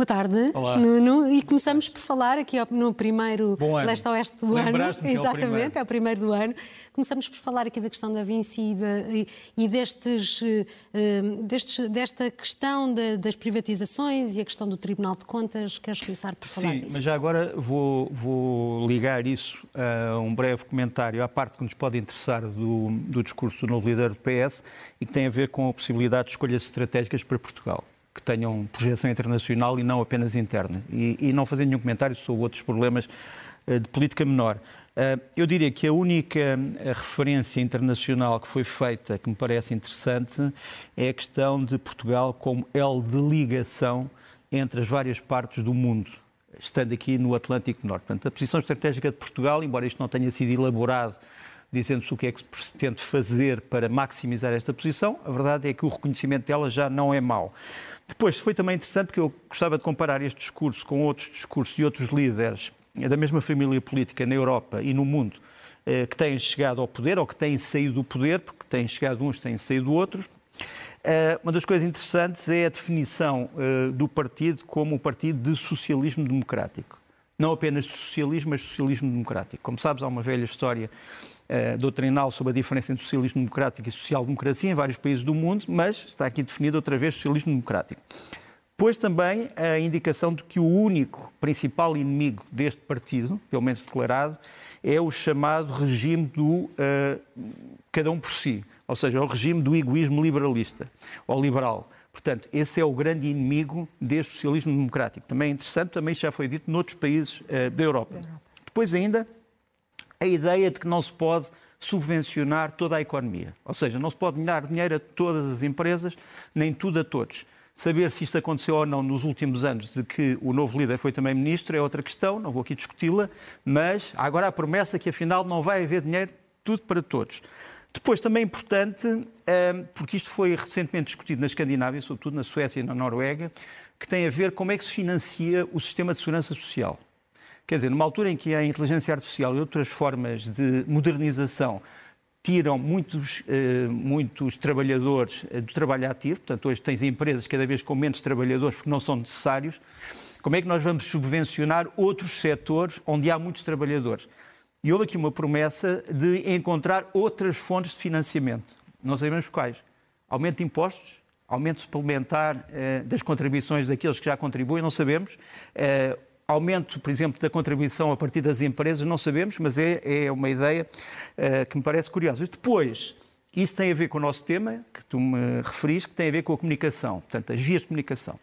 Boa tarde, Olá. Nuno. E começamos por falar aqui no primeiro leste-oeste do ano. Que é o Exatamente, é o primeiro do ano. Começamos por falar aqui da questão da Vinci e, da- e- destes, eh, eh, destes- desta questão da- das privatizações e a questão do Tribunal de Contas. Queres começar por falar Sim, disso? mas já agora vou, vou ligar isso a um breve comentário à parte que nos pode interessar do, do discurso do novo líder do PS e que tem a ver com a possibilidade de escolhas estratégicas para Portugal, que tenham projeção internacional e não apenas interna. E, e não fazer nenhum comentário sobre outros problemas eh, de política menor. Eh, Eu diria que a única eh, referência internacional que foi feita, que me parece interessante, é a questão de Portugal como elo de ligação entre as várias partes do mundo, estando aqui no Atlântico Norte. Portanto, a posição estratégica de Portugal, embora isto não tenha sido elaborado dizendo-se o que é que se pretende fazer para maximizar esta posição, a verdade é que o reconhecimento dela já não é mau. Depois, foi também interessante porque eu gostava de comparar este discurso com outros discursos e outros líderes da mesma família política na Europa e no mundo eh, que têm chegado ao poder ou que têm saído do poder, porque têm chegado uns, têm saído outros. Eh, Uma das coisas interessantes é a definição eh, do partido como um partido de socialismo democrático. Não apenas de socialismo, mas de socialismo democrático. Como sabes, há uma velha história eh, doutrinal sobre a diferença entre socialismo democrático e social-democracia em vários países do mundo, mas está aqui definido outra vez socialismo democrático. Depois também a indicação de que o único principal inimigo deste partido, pelo menos declarado, é o chamado regime do eh, cada um por si, ou seja, o regime do egoísmo liberalista ou liberal. Portanto, esse é o grande inimigo deste socialismo democrático. Também é interessante, também já foi dito noutros países eh, da Europa. Depois ainda, a ideia de que não se pode subvencionar toda a economia. Ou seja, não se pode dar dinheiro a todas as empresas, nem tudo a todos. Saber se isto aconteceu ou não nos últimos anos, de que o novo líder foi também ministro, é outra questão, não vou aqui discuti-la, mas há agora a promessa que afinal não vai haver dinheiro tudo para todos. Depois, também é importante, hum, porque isto foi recentemente discutido na Escandinávia, sobretudo na Suécia e na Noruega, que tem a ver como é que se financia o sistema de segurança social. Quer dizer, numa altura em que a inteligência artificial e outras formas de modernização tiram muitos, eh, muitos trabalhadores eh, do trabalho ativo, portanto, hoje tens empresas cada vez com menos trabalhadores porque não são necessários, como é que nós vamos subvencionar outros setores onde há muitos trabalhadores? E houve aqui uma promessa de encontrar outras fontes de financiamento. Não sabemos quais. Aumento de impostos, aumento suplementar eh, das contribuições daqueles que já contribuem, não sabemos. Eh, aumento, por exemplo, da contribuição a partir das empresas, não sabemos, mas é, é uma ideia eh, que me parece curiosa. Depois, isso tem a ver com o nosso tema, que tu me referiste, que tem a ver com a comunicação, portanto, as vias de comunicação.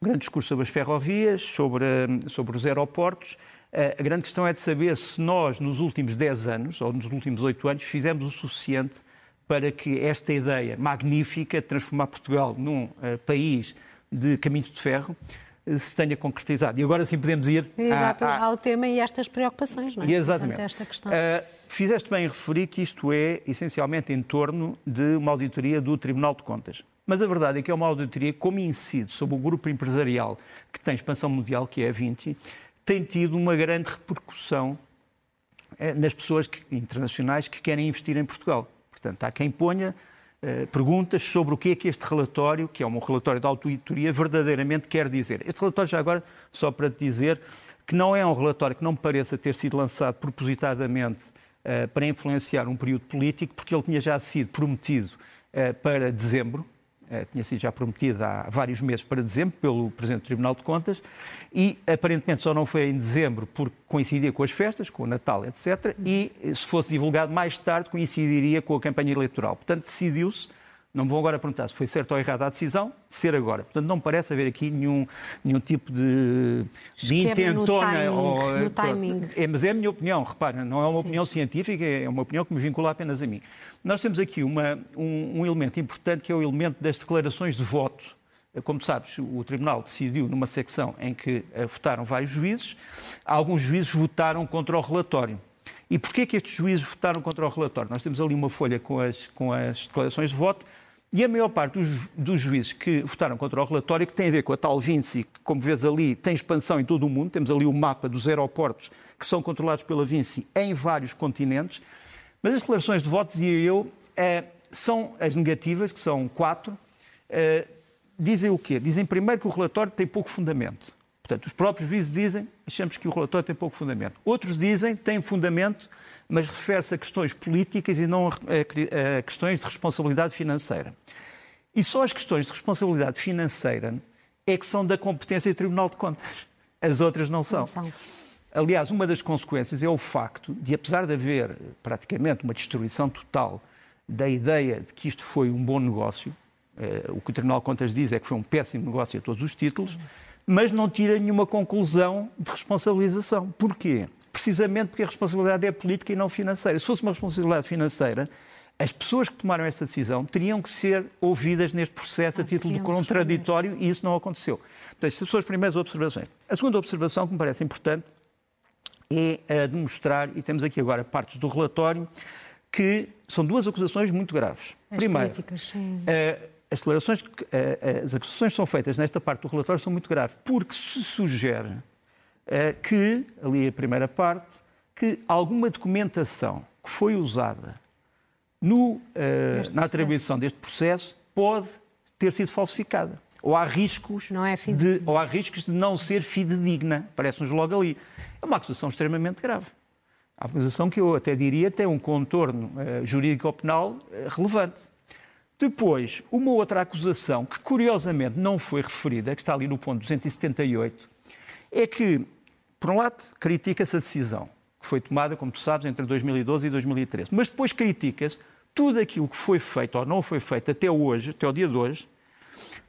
Um grande discurso sobre as ferrovias, sobre, sobre os aeroportos. Eh, A grande questão é de saber se nós, nos últimos 10 anos, ou nos últimos 8 anos, fizemos o suficiente para que esta ideia magnífica de transformar Portugal num eh, país de caminhos de ferro se tenha concretizado. E agora sim podemos ir Exato, ao tema e estas preocupações, não é? exatamente. Portanto, esta questão. Ah, fizeste bem em referir que isto é essencialmente em torno de uma auditoria do Tribunal de Contas. Mas a verdade é que é uma auditoria, como incide sobre o grupo empresarial que tem expansão mundial, que é a 20, tem tido uma grande repercussão eh, nas pessoas que- internacionais que querem investir em Portugal. Portanto, há quem ponha eh, perguntas sobre o que é que este relatório, que é um relatório de auditoria, verdadeiramente quer dizer. Este relatório, já agora, só para te dizer, que não é um relatório que não me pareça ter sido lançado propositadamente eh, para influenciar um período político, porque ele tinha já sido prometido eh, para dezembro, tinha sido já prometido há vários meses para dezembro pelo Presidente do Tribunal de Contas e aparentemente só não foi em dezembro porque coincidia com as festas, com o Natal, etc. E eh, se fosse divulgado mais tarde coincidiria com a campanha eleitoral. Portanto, decidiu-se Não me vão agora perguntar se foi certo ou errado a decisão, ser agora. Portanto, não parece haver aqui nenhum, nenhum tipo de, de intentona. No timing, ou, no timing. É, mas é a minha opinião, repara, não é uma Sim. opinião científica, é uma opinião que me vincula apenas a mim. Nós temos aqui uma, um, um elemento importante que é o elemento das declarações de voto. Como sabes, o Tribunal decidiu numa secção em que eh, votaram vários juízes, alguns juízes votaram contra o relatório. E porquê que estes juízes votaram contra o relatório? Nós temos ali uma folha com as, com as declarações de voto e a maior parte dos, dos, juízes que votaram contra o relatório, que tem a ver com a tal Vinci, que, como vês ali, tem expansão em todo o mundo, temos ali o mapa dos aeroportos que são controlados pela Vinci em vários continentes, mas as declarações de voto, dizia eu, eh, são as negativas, que são quatro, eh, dizem o quê? Dizem primeiro que o relatório tem pouco fundamento. Portanto, os próprios juízes dizem, achamos que o relatório tem pouco fundamento. Outros dizem, tem fundamento, mas refere-se a questões políticas e não a, questões de responsabilidade financeira. E só as questões de responsabilidade financeira é que são da competência do Tribunal de Contas. As outras não são. Não são. Aliás, uma das consequências é o facto de, apesar de haver praticamente uma destruição total da ideia de que isto foi um bom negócio, eh, o que o Tribunal de Contas diz é que foi um péssimo negócio a todos os títulos, mas não tira nenhuma conclusão de responsabilização. Porquê? Precisamente porque a responsabilidade é política e não financeira. Se fosse uma responsabilidade financeira, as pessoas que tomaram esta decisão teriam que ser ouvidas neste processo a Ah, título de contraditório e isso não aconteceu. Portanto, estas são as primeiras observações. A segunda observação que me parece importante é a de mostrar, e temos aqui agora partes do relatório, que são duas acusações muito graves. As Primeiro, críticas, eh, as declarações, eh, as acusações que são feitas nesta parte do relatório são muito graves, porque se sugere eh, que, ali a primeira parte, que alguma documentação que foi usada no, eh, na processo. atribuição deste processo pode ter sido falsificada. Ou há riscos, é de, ou há riscos de não ser fidedigna. Parece-nos logo ali. É uma acusação extremamente grave. A acusação que eu até diria tem um contorno eh, jurídico-penal eh, relevante. Depois, uma outra acusação que curiosamente não foi referida, que está ali no ponto 278, é que, por um lado, critica-se a decisão que foi tomada, como tu sabes, entre 2012 e 2013, mas depois critica-se tudo aquilo que foi feito ou não foi feito até hoje, até o dia de hoje,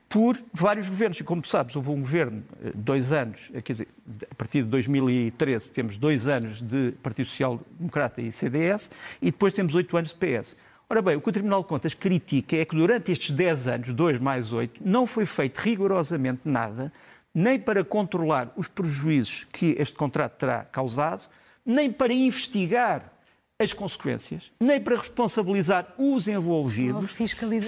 por vários governos. E como tu sabes, houve um governo, eh, dois anos, eh, quer dizer, a partir de 2013 temos dois anos de Partido Social Democrata e CDS, e depois temos oito anos de PS. Ora bem, o que o Tribunal de Contas critica é que durante estes 10 anos, 2 mais 8, não foi feito rigorosamente nada, nem para controlar os prejuízos que este contrato terá causado, nem para investigar as consequências, nem para responsabilizar os envolvidos,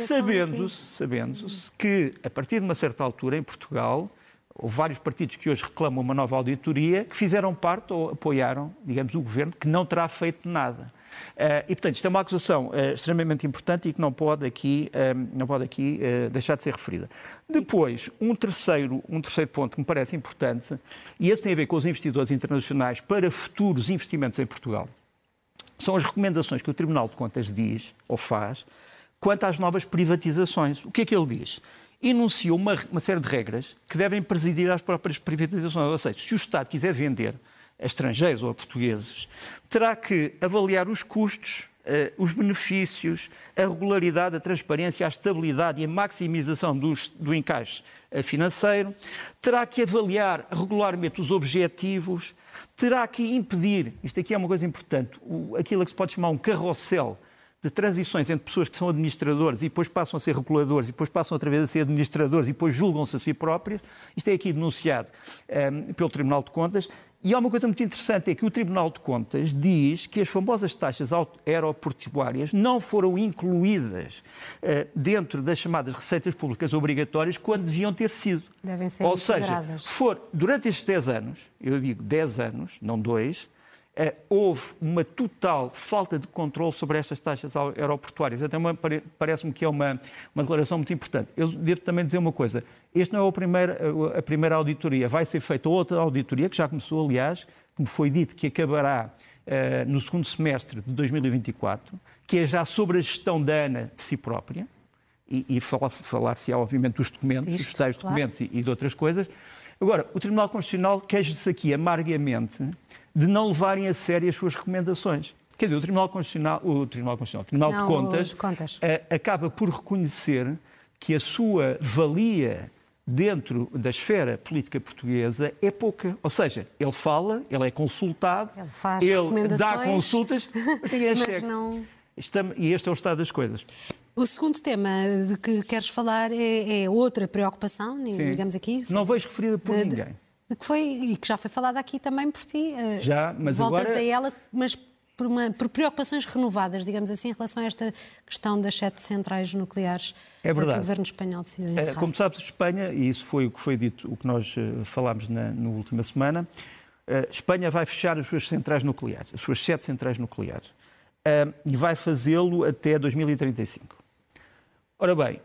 sabendo-se sabendo que, a partir de uma certa altura, em Portugal, houve vários partidos que hoje reclamam uma nova auditoria, que fizeram parte ou apoiaram, digamos, o governo, que não terá feito nada. Eh, e, portanto, isto é uma acusação eh, extremamente importante e que não pode aqui, eh, não pode aqui deixar de ser referida. Depois, um terceiro, um terceiro ponto que me parece importante, e esse tem a ver com os investidores internacionais para futuros investimentos em Portugal, são as recomendações que o Tribunal de Contas diz ou faz quanto às novas privatizações. O que é que ele diz? Enunciou uma, uma série de regras que devem presidir às próprias privatizações. Ou seja, se o Estado quiser vender a estrangeiros ou a portugueses, terá que avaliar os custos, eh, os benefícios, a regularidade, a transparência, a estabilidade e a maximização dos- do encaixe eh, financeiro, terá que avaliar regularmente os objetivos, terá que impedir, isto aqui é uma coisa importante, aquilo que se pode chamar um carrossel de transições entre pessoas que são administradores e depois passam a ser reguladores e depois passam outra vez a ser administradores e depois julgam-se a si próprios. Isto é aqui denunciado ehm, pelo Tribunal de Contas. E há uma coisa muito interessante, é que o Tribunal de Contas diz que as famosas taxas aeroportuárias não foram incluídas eh, dentro das chamadas receitas públicas obrigatórias quando deviam ter sido. Devem ser Ou seja, for, durante estes 10 anos, eu digo 10 anos, não dois, eh, houve uma total falta de controle sobre estas taxas aeroportuárias. Até parece-me que é uma, uma declaração muito importante. Eu devo também dizer uma coisa. Este não é primeiro- a primeira auditoria. Vai ser feita outra auditoria, que já começou, aliás, como foi dito, que acabará eh, no segundo semestre de 2024, que é já sobre a gestão da ANA de si própria, e, e falar- falar-se, obviamente, dos documentos, Disto, dos tais claro. documentos e, e de outras coisas. Agora, o Tribunal Constitucional queixa-se aqui amargamente de não levarem a sério as suas recomendações. Quer dizer, o Tribunal Constitucional, o Tribunal, Constitucional, o Tribunal Não, de Contas, de Contas. A, acaba por reconhecer que a sua valia dentro da esfera política portuguesa é pouca. Ou seja, ele fala, ele é consultado, Ele ele dá consultas, mas ninguém mas checa. não- E este é o estado das coisas. O segundo tema de que queres falar é, é outra preocupação, Sim. digamos aqui. Não vejo referida por de- ninguém. Que foi e que já foi falada aqui também por ti. eh, Já, mas Voltas agora- a ela, mas por, uma- por preocupações renovadas, digamos assim, em relação a esta questão das sete centrais nucleares É eh, que verdade. o governo espanhol decidiu encerrar. Como sabes, Espanha, e isso foi o que foi dito, o que nós eh, falámos na, na última semana, eh, Espanha vai fechar as suas centrais nucleares, as suas sete centrais nucleares, eh, e vai fazê-lo até 2035. Ora bem,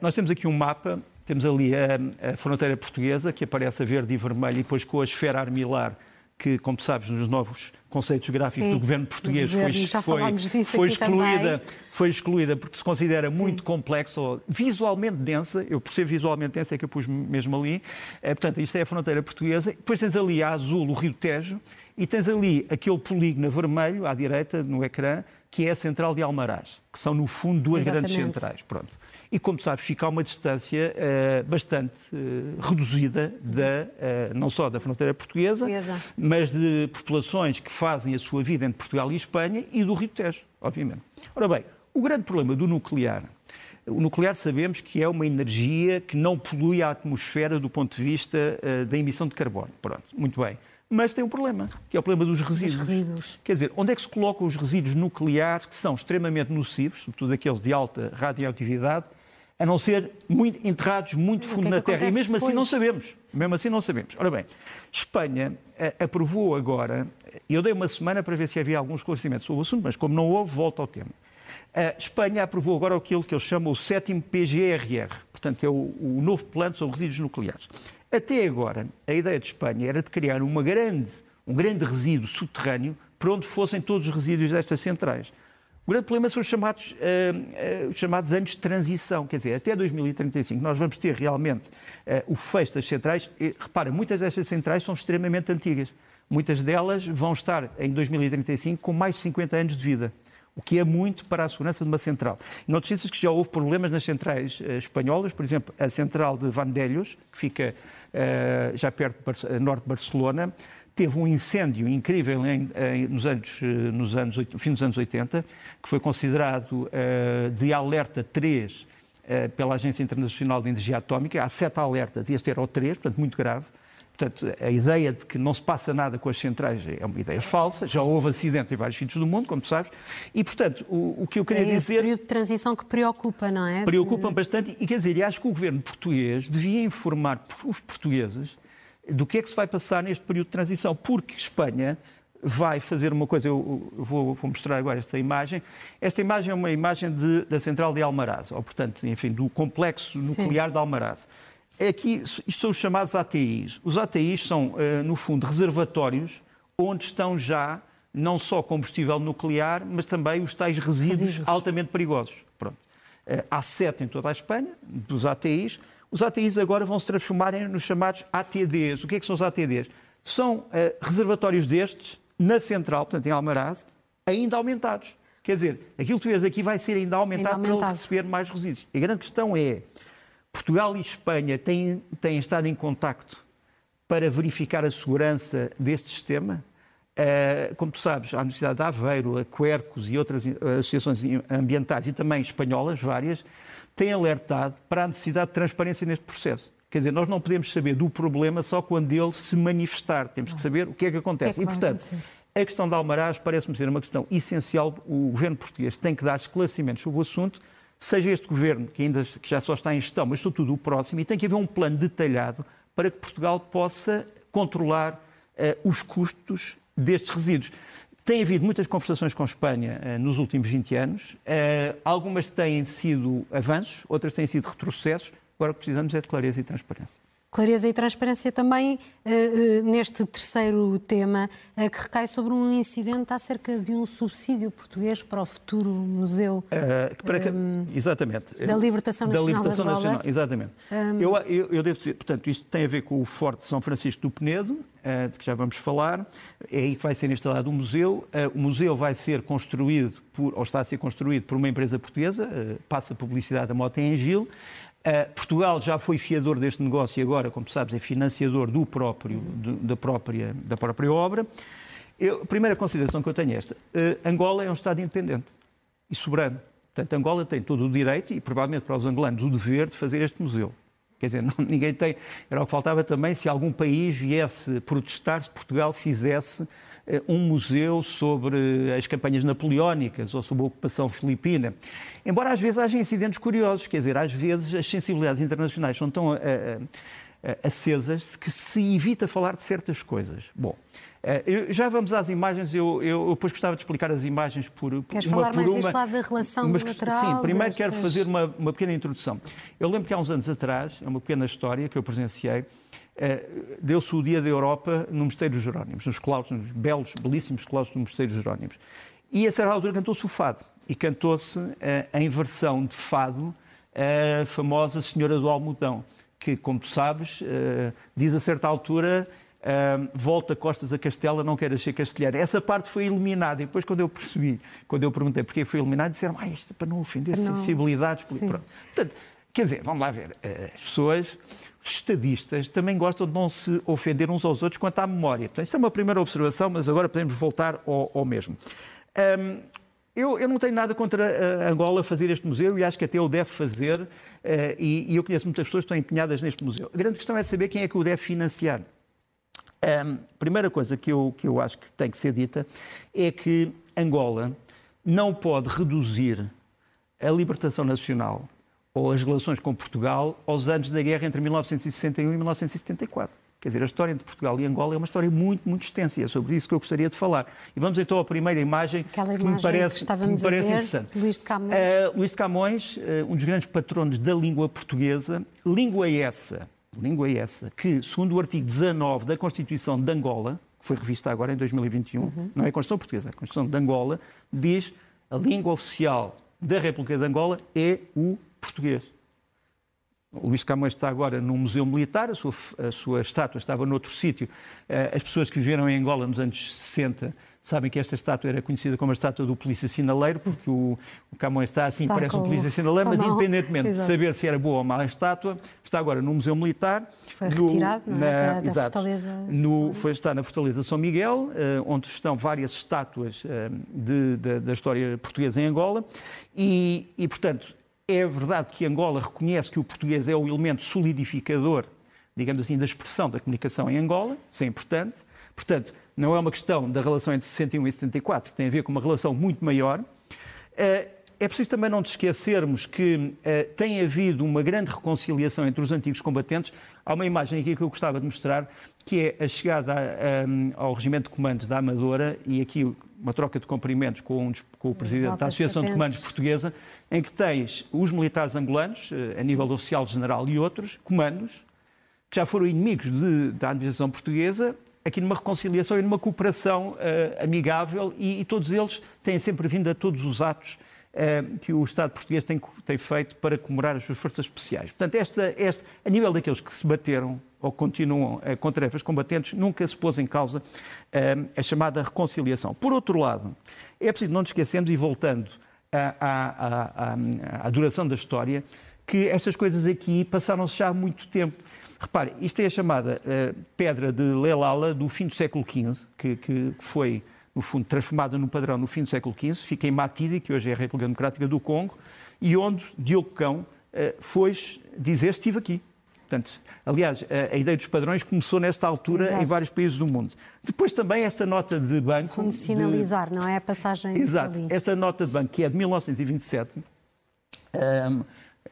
nós temos aqui um mapa, temos ali a, a fronteira portuguesa, que aparece a verde e vermelho, e depois com a esfera armilar, que, como sabes, nos novos conceitos gráficos Sim, do governo português do governo, foi, foi, excluída, também. Foi excluída porque se considera muito complexo, ou visualmente densa, eu por ser visualmente densa é que eu pus mesmo ali, Eh, portanto, isto é a fronteira portuguesa, depois tens ali a azul o Rio Tejo, e tens ali aquele polígono vermelho, à direita, no ecrã, que é a central de Almaraz, que são, no fundo, duas grandes Exatamente. centrais. Pronto. E, como sabes, fica a uma distância eh, bastante eh, reduzida, da, eh, não só da fronteira portuguesa, Portuguesa. mas de populações que fazem a sua vida entre Portugal e Espanha e do Rio Tejo, obviamente. Ora bem, o grande problema do nuclear, o nuclear sabemos que é uma energia que não polui a atmosfera do ponto de vista eh, da emissão de carbono. Pronto, muito bem. Mas tem um problema, que é o problema dos resíduos. resíduos. Quer dizer, onde é que se colocam os resíduos nucleares que são extremamente nocivos, sobretudo aqueles de alta radioatividade, a não ser muito, enterrados muito que fundo é na terra? E mesmo assim depois? não sabemos. Mesmo assim não sabemos. Ora bem, Espanha eh, aprovou agora, eu dei uma semana para ver se havia alguns esclarecimentos sobre o assunto, mas como não houve, volto ao tema. A Espanha aprovou agora aquilo que eles chamam o sétimo PGRR, portanto é o, o novo plano sobre resíduos nucleares. Até agora, a ideia de Espanha era de criar uma grande, um grande resíduo subterrâneo para onde fossem todos os resíduos destas centrais. O grande problema são os chamados, eh, os chamados anos de transição, quer dizer, até 2035 nós vamos ter realmente eh, o fecho das centrais. E, repara, muitas destas centrais são extremamente antigas. Muitas delas vão estar em 2035 com mais de 50 anos de vida, o que é muito para a segurança de uma central. Esqueças que já houve problemas nas centrais eh, espanholas, por exemplo, a central de Vandelhos, que fica eh, já perto norte de Barcelona, teve um incêndio incrível em- em- nos anos, eh, nos anos, oit- fim dos anos 80, que foi considerado eh, de alerta 3 eh, pela Agência Internacional de Energia Atómica. Há sete alertas e este era o 3, portanto, muito grave. Portanto, a ideia de que não se passa nada com as centrais é uma ideia falsa. Já houve acidentes em vários sítios do mundo, como tu sabes. E, portanto, o, o que eu queria É dizer período de transição que preocupa, não é? preocupa-me bastante e quer dizer, e acho que o governo português devia informar os portugueses do que é que se vai passar neste período de transição, porque Espanha vai fazer uma coisa, eu vou, vou mostrar agora esta imagem. Esta imagem é uma imagem de- da central de Almaraz, ou portanto, enfim, do complexo nuclear de Almaraz. Aqui, isto são os chamados ATIs. Os ATIs são, eh, no fundo, reservatórios onde estão já não só combustível nuclear, mas também os tais resíduos, Resíduos. altamente perigosos. Pronto. Eh, Há sete em toda a Espanha, dos ATIs. Os ATIs agora vão se transformar em- nos chamados ATDs. O que é que são os ATDs? São eh, reservatórios destes, na central, portanto em Almaraz, ainda aumentados. Quer dizer, aquilo que tu vês aqui vai ser ainda aumentado, Ainda para aumentado. ele receber mais resíduos. A grande questão é, Portugal e Espanha têm, têm estado em contacto para verificar a segurança deste sistema. Eh, como tu sabes, a Universidade de Aveiro, a Quercus e outras eh, associações ambientais e também espanholas, várias, têm alertado para a necessidade de transparência neste processo. Quer dizer, nós não podemos saber do problema só quando ele se manifestar. Temos que saber o que é que acontece. É que e, portanto, a questão de Almaraz parece-me ser uma questão essencial. O governo português tem que dar esclarecimentos sobre o assunto, seja este governo, que ainda que já só está em gestão, mas sobretudo o próximo, e tem que haver um plano detalhado para que Portugal possa controlar eh, os custos destes resíduos. Tem havido muitas conversações com a Espanha eh, nos últimos 20 anos. Eh, algumas têm sido avanços, outras têm sido retrocessos. Agora o que precisamos é de clareza e transparência. Clareza e transparência também uh, uh, neste terceiro tema, uh, que recai sobre um incidente acerca de um subsídio português para o futuro museu. para, um, exatamente. Da Libertação Nacional. Da Libertação Nacional, exatamente. Um, eu, eu, eu, devo dizer, portanto, isto tem a ver com o Forte São Francisco do Penedo, de que já vamos falar. É aí que vai ser instalado o museu. o museu vai ser construído, por, ou está a ser construído por uma empresa portuguesa, passa publicidade da Mota em Gil. Uh, Portugal já foi fiador deste negócio e agora, como sabes, é financiador do próprio, da, própria, da própria obra. A primeira consideração que eu tenho é esta. Uh, Angola é um Estado independente e soberano. Portanto, Angola tem todo o direito e, provavelmente, para os angolanos, o dever de fazer este museu. Quer dizer, não, ninguém tem. Era o que faltava também se algum país viesse protestar se Portugal fizesse eh, um museu sobre as campanhas napoleónicas ou sobre a ocupação filipina. Embora às vezes haja incidentes curiosos, quer dizer, às vezes as sensibilidades internacionais são tão a, a, a, acesas que se evita falar de certas coisas. Bom, eh, já vamos às imagens, eu, eu, depois gostava de explicar as imagens por, Queres uma falar por mais uma. deste lado da relação mas, bilateral? Sim, primeiro destas... quero fazer uma, uma pequena introdução. Eu lembro que há uns anos atrás, é uma pequena história que eu presenciei, eh, deu-se o Dia da Europa no Mosteiro dos Jerónimos, nos claustros, nos belos, belíssimos claustros do Mosteiro dos Jerónimos. E a certa altura cantou-se o fado. E cantou-se eh, em versão de fado a famosa Senhora do Almudão, que, como tu sabes, eh, diz a certa altura volta costas a Castela, não queres ser castelheiro. Essa parte foi eliminada. E depois, quando eu percebi, quando eu perguntei porquê foi eliminada, disseram, ah, isto é para não ofender não. sensibilidades. Portanto, quer dizer, vamos lá ver, as pessoas os estadistas também gostam de não se ofender uns aos outros quanto à memória. Portanto, isto é uma primeira observação, mas agora podemos voltar ao, ao mesmo. Um, eu, eu, não tenho nada contra uh, Angola fazer este museu e acho que até o deve fazer, uh, e, e, eu conheço muitas pessoas que estão empenhadas neste museu. A grande questão é saber quem é que o deve financiar. Um, primeira coisa que eu, que eu acho que tem que ser dita é que Angola não pode reduzir a libertação nacional ou as relações com Portugal aos anos da guerra entre 1961 e 1974. Quer dizer, a história entre Portugal e Angola é uma história muito, muito extensa e é sobre isso que eu gostaria de falar. E vamos então à primeira imagem Aquela que me parece, que, que me parece interessante. Luís de Camões. Uh, Luís de Camões, uh, um dos grandes patronos da língua portuguesa, língua essa, língua essa, que, segundo o artigo 19 da Constituição de Angola, que foi revista agora em 2021, uhum. não é a Constituição Portuguesa, é a Constituição de Angola, diz a língua oficial da República de Angola é o português. O Luís Camões está agora no Museu Militar, a sua, a sua estátua estava noutro sítio. Eh, as pessoas que viveram em Angola nos anos 60 sabem que esta estátua era conhecida como a estátua do polícia sinaleiro, porque o, o Camões está assim, está parece um polícia sinaleiro, mas independentemente Exato. de saber se era boa ou má a estátua, está agora no Museu Militar. Foi retirado no, é? na, da, da Fortaleza. No, foi, está na Fortaleza São Miguel, eh, onde estão várias estátuas eh, de, de, da história portuguesa em Angola, e, e portanto é verdade que Angola reconhece que o português é o elemento solidificador, digamos assim, da expressão da comunicação em Angola, isso é importante. Portanto, não é uma questão da relação entre 61 e 74, tem a ver com uma relação muito maior. Eh, é preciso também não nos esquecermos que eh, tem havido uma grande reconciliação entre os antigos combatentes. Há uma imagem aqui que eu gostava de mostrar, que é a chegada ao Regimento de Comandos da Amadora, e aqui uma troca de cumprimentos com, um, com o Presidente da Associação de Comandos Portuguesa, em que tens os militares angolanos, eh, a nível oficial general e outros, comandos, que já foram inimigos de, da administração portuguesa, aqui numa reconciliação e numa cooperação uh, amigável, e, e, todos eles têm sempre vindo a todos os atos uh, que o Estado português tem, tem, feito para comemorar as suas forças especiais. Portanto, esta, esta, a nível daqueles que se bateram ou continuam uh, com tarefas combatentes, nunca se pôs em causa a chamada reconciliação. Por outro lado, é preciso não nos esquecermos, e voltando à, à, à, à duração da história, que estas coisas aqui passaram-se já há muito tempo. Repare, isto é a chamada uh, pedra de Lelala do fim do século XV, que, que, foi, no fundo, transformada no padrão no fim do século XV, fica em Matidi, que hoje é a República Democrática do Congo, e onde Diogo Cão uh, foi dizer estive aqui. Portanto, aliás, a, a, ideia dos padrões começou nesta altura Exato. em vários países do mundo. Depois também esta nota de banco... Como sinalizar, de... não é a passagem Exato. Ali. Esta nota de banco, que é de 1927, um,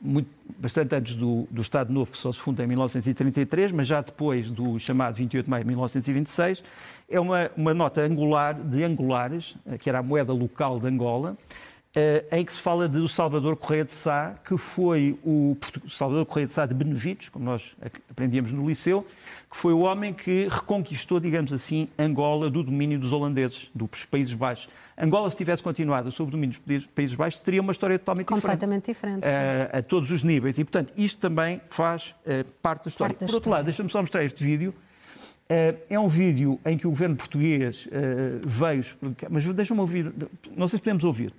muito, bastante antes do, do Estado Novo, que só se funda em 1933, mas já depois do chamado 28 de maio de 1926, é uma, uma nota angular de angulares, que era a moeda local de Angola, em que se fala do Salvador Correia de Sá, que foi o Salvador Correia de Sá de Benevides, como nós aprendíamos no liceu, que foi o homem que reconquistou, digamos assim, Angola do domínio dos holandeses, dos Países Baixos. Angola, se tivesse continuado sob o domínio dos Países Baixos, teria uma história totalmente Completamente diferente. diferente. A, a, todos os níveis. E, portanto, isto também faz uh, parte da história. Parte da Por outro lado, deixa-me só mostrar este vídeo. É um vídeo em que o governo português veio. Mas deixa-me ouvir. Não sei se podemos ouvir.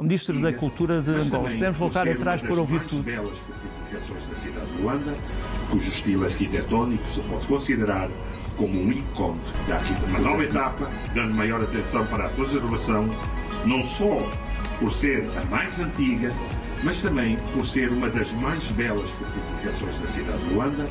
O Ministro da Cultura de Angola. Podemos voltar atrás para ouvir tudo. belas fortificações da cidade de Luanda, cujo estilo arquitetónico se pode considerar como um ícone da uma nova etapa, dando maior atenção para a preservação, não só por ser a mais antiga, mas também por ser uma das mais belas fortificações da cidade de Luanda,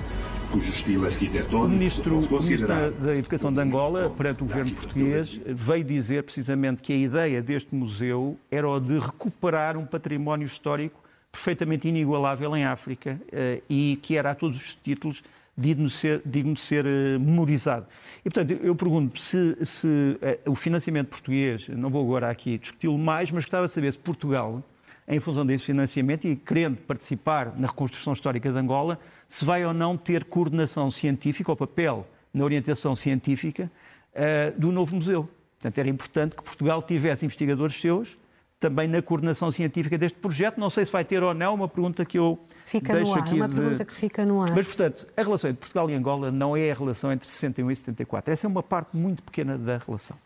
cujo estilo arquitetónico o ministro, ministro da Educação de Angola, perante o governo português, veio dizer precisamente que a ideia deste museu era o de recuperar um património histórico perfeitamente inigualável em África eh, e que era a todos os títulos digno de ser, digno de ser eh, memorizado. E, portanto, eu pergunto se, se uh, o financiamento português, não vou agora aqui discuti-lo mais, mas gostava de saber se Portugal, em função desse financiamento e querendo participar na reconstrução histórica de Angola, se vai ou não ter coordenação científica, ou papel na orientação científica uh, do novo museu. Portanto, era importante que Portugal tivesse investigadores seus também na coordenação científica deste projeto. Não sei se vai ter ou não, uma pergunta que eu fica deixo no ar, aqui. uma de... pergunta que fica no ar. Mas, portanto, a relação entre Portugal e Angola não é a relação entre 61 e 74. Essa é uma parte muito pequena da relação.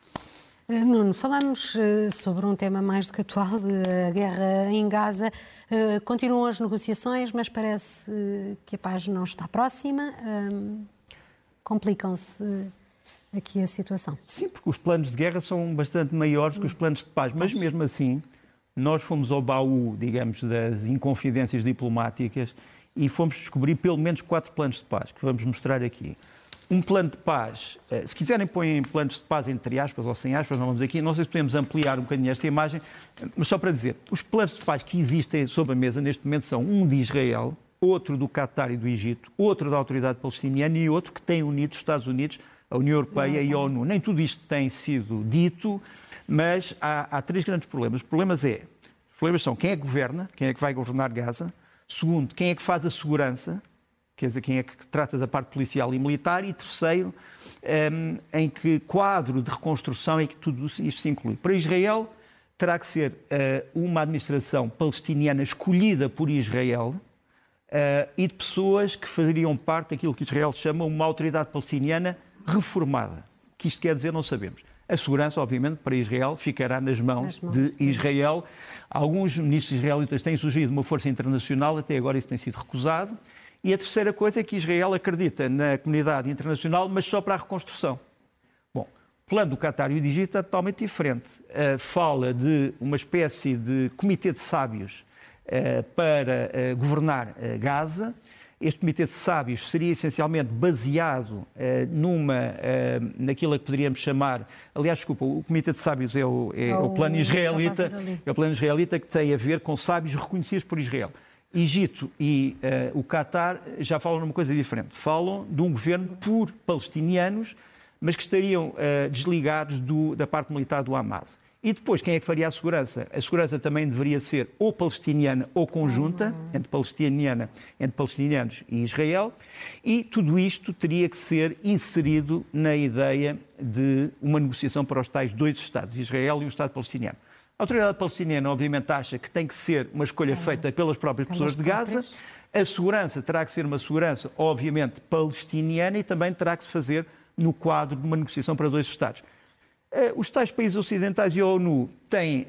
Eh, Nuno, falamos eh, sobre um tema mais do que atual, a guerra em Gaza. Eh, continuam as negociações, mas parece que a paz não está próxima. Complicam-se aqui a situação. Sim, porque os planos de guerra são bastante maiores que os planos de paz, mas mesmo assim, nós fomos ao baú, digamos, das inconfidências diplomáticas e fomos descobrir pelo menos quatro planos de paz, que vamos mostrar aqui. Um plano de paz, eh, se quiserem põem planos de paz entre aspas ou sem aspas, não vamos aqui, não sei se podemos ampliar um bocadinho esta imagem, mas só para dizer, os planos de paz que existem sobre a mesa neste momento são um de Israel, outro do Qatar e do Egito, outro da Autoridade Palestiniana e outro que tem unido os Estados Unidos a União Europeia e a ONU. Nem tudo isto tem sido dito, mas há, há três grandes problemas. Os problemas, é, os problemas são quem é que governa, quem é que vai governar Gaza. Segundo, quem é que faz a segurança, quer dizer, quem é que trata da parte policial e militar. E terceiro, um, em que quadro de reconstrução é que tudo isto se inclui. Para Israel, terá que ser uh, uma administração palestiniana escolhida por Israel, Uh, e de pessoas que fariam parte daquilo que Israel chama uma autoridade palestiniana reformada. O que isto quer dizer, não sabemos. A segurança, obviamente, para Israel ficará nas mãos, nas mãos, de Israel. Alguns ministros israelitas têm surgido uma força internacional, até agora isso tem sido recusado. E a terceira coisa é que Israel acredita na comunidade internacional, mas só para a reconstrução. Bom, o plano do Qatar e o Egito é totalmente diferente. Uh, fala de uma espécie de comitê de sábios uh, para uh, governar Gaza este comitê de sábios seria essencialmente baseado numa, naquilo que poderíamos chamar, aliás, desculpa, o comitê de sábios é o, é, é o plano israelita, é o plano israelita que tem a ver com sábios reconhecidos por Israel. Egito e uh, o Qatar já falam numa coisa diferente. Falam de um governo por palestinianos, mas que estariam uh, desligados do, da parte militar do Hamas. E depois, quem é que faria a segurança? A segurança também deveria ser ou palestiniana ou conjunta, uhum. entre, palestiniana, entre palestinianos e Israel, e tudo isto teria que ser inserido na ideia de uma negociação para os tais dois Estados, Israel e o Estado palestiniano. A autoridade palestiniana, obviamente, acha que tem que ser uma escolha feita pelas próprias pessoas de Gaza. A segurança terá que ser uma segurança, obviamente, palestiniana e também terá que se fazer no quadro de uma negociação para dois Estados. Eh, os tais países ocidentais e a ONU têm uh,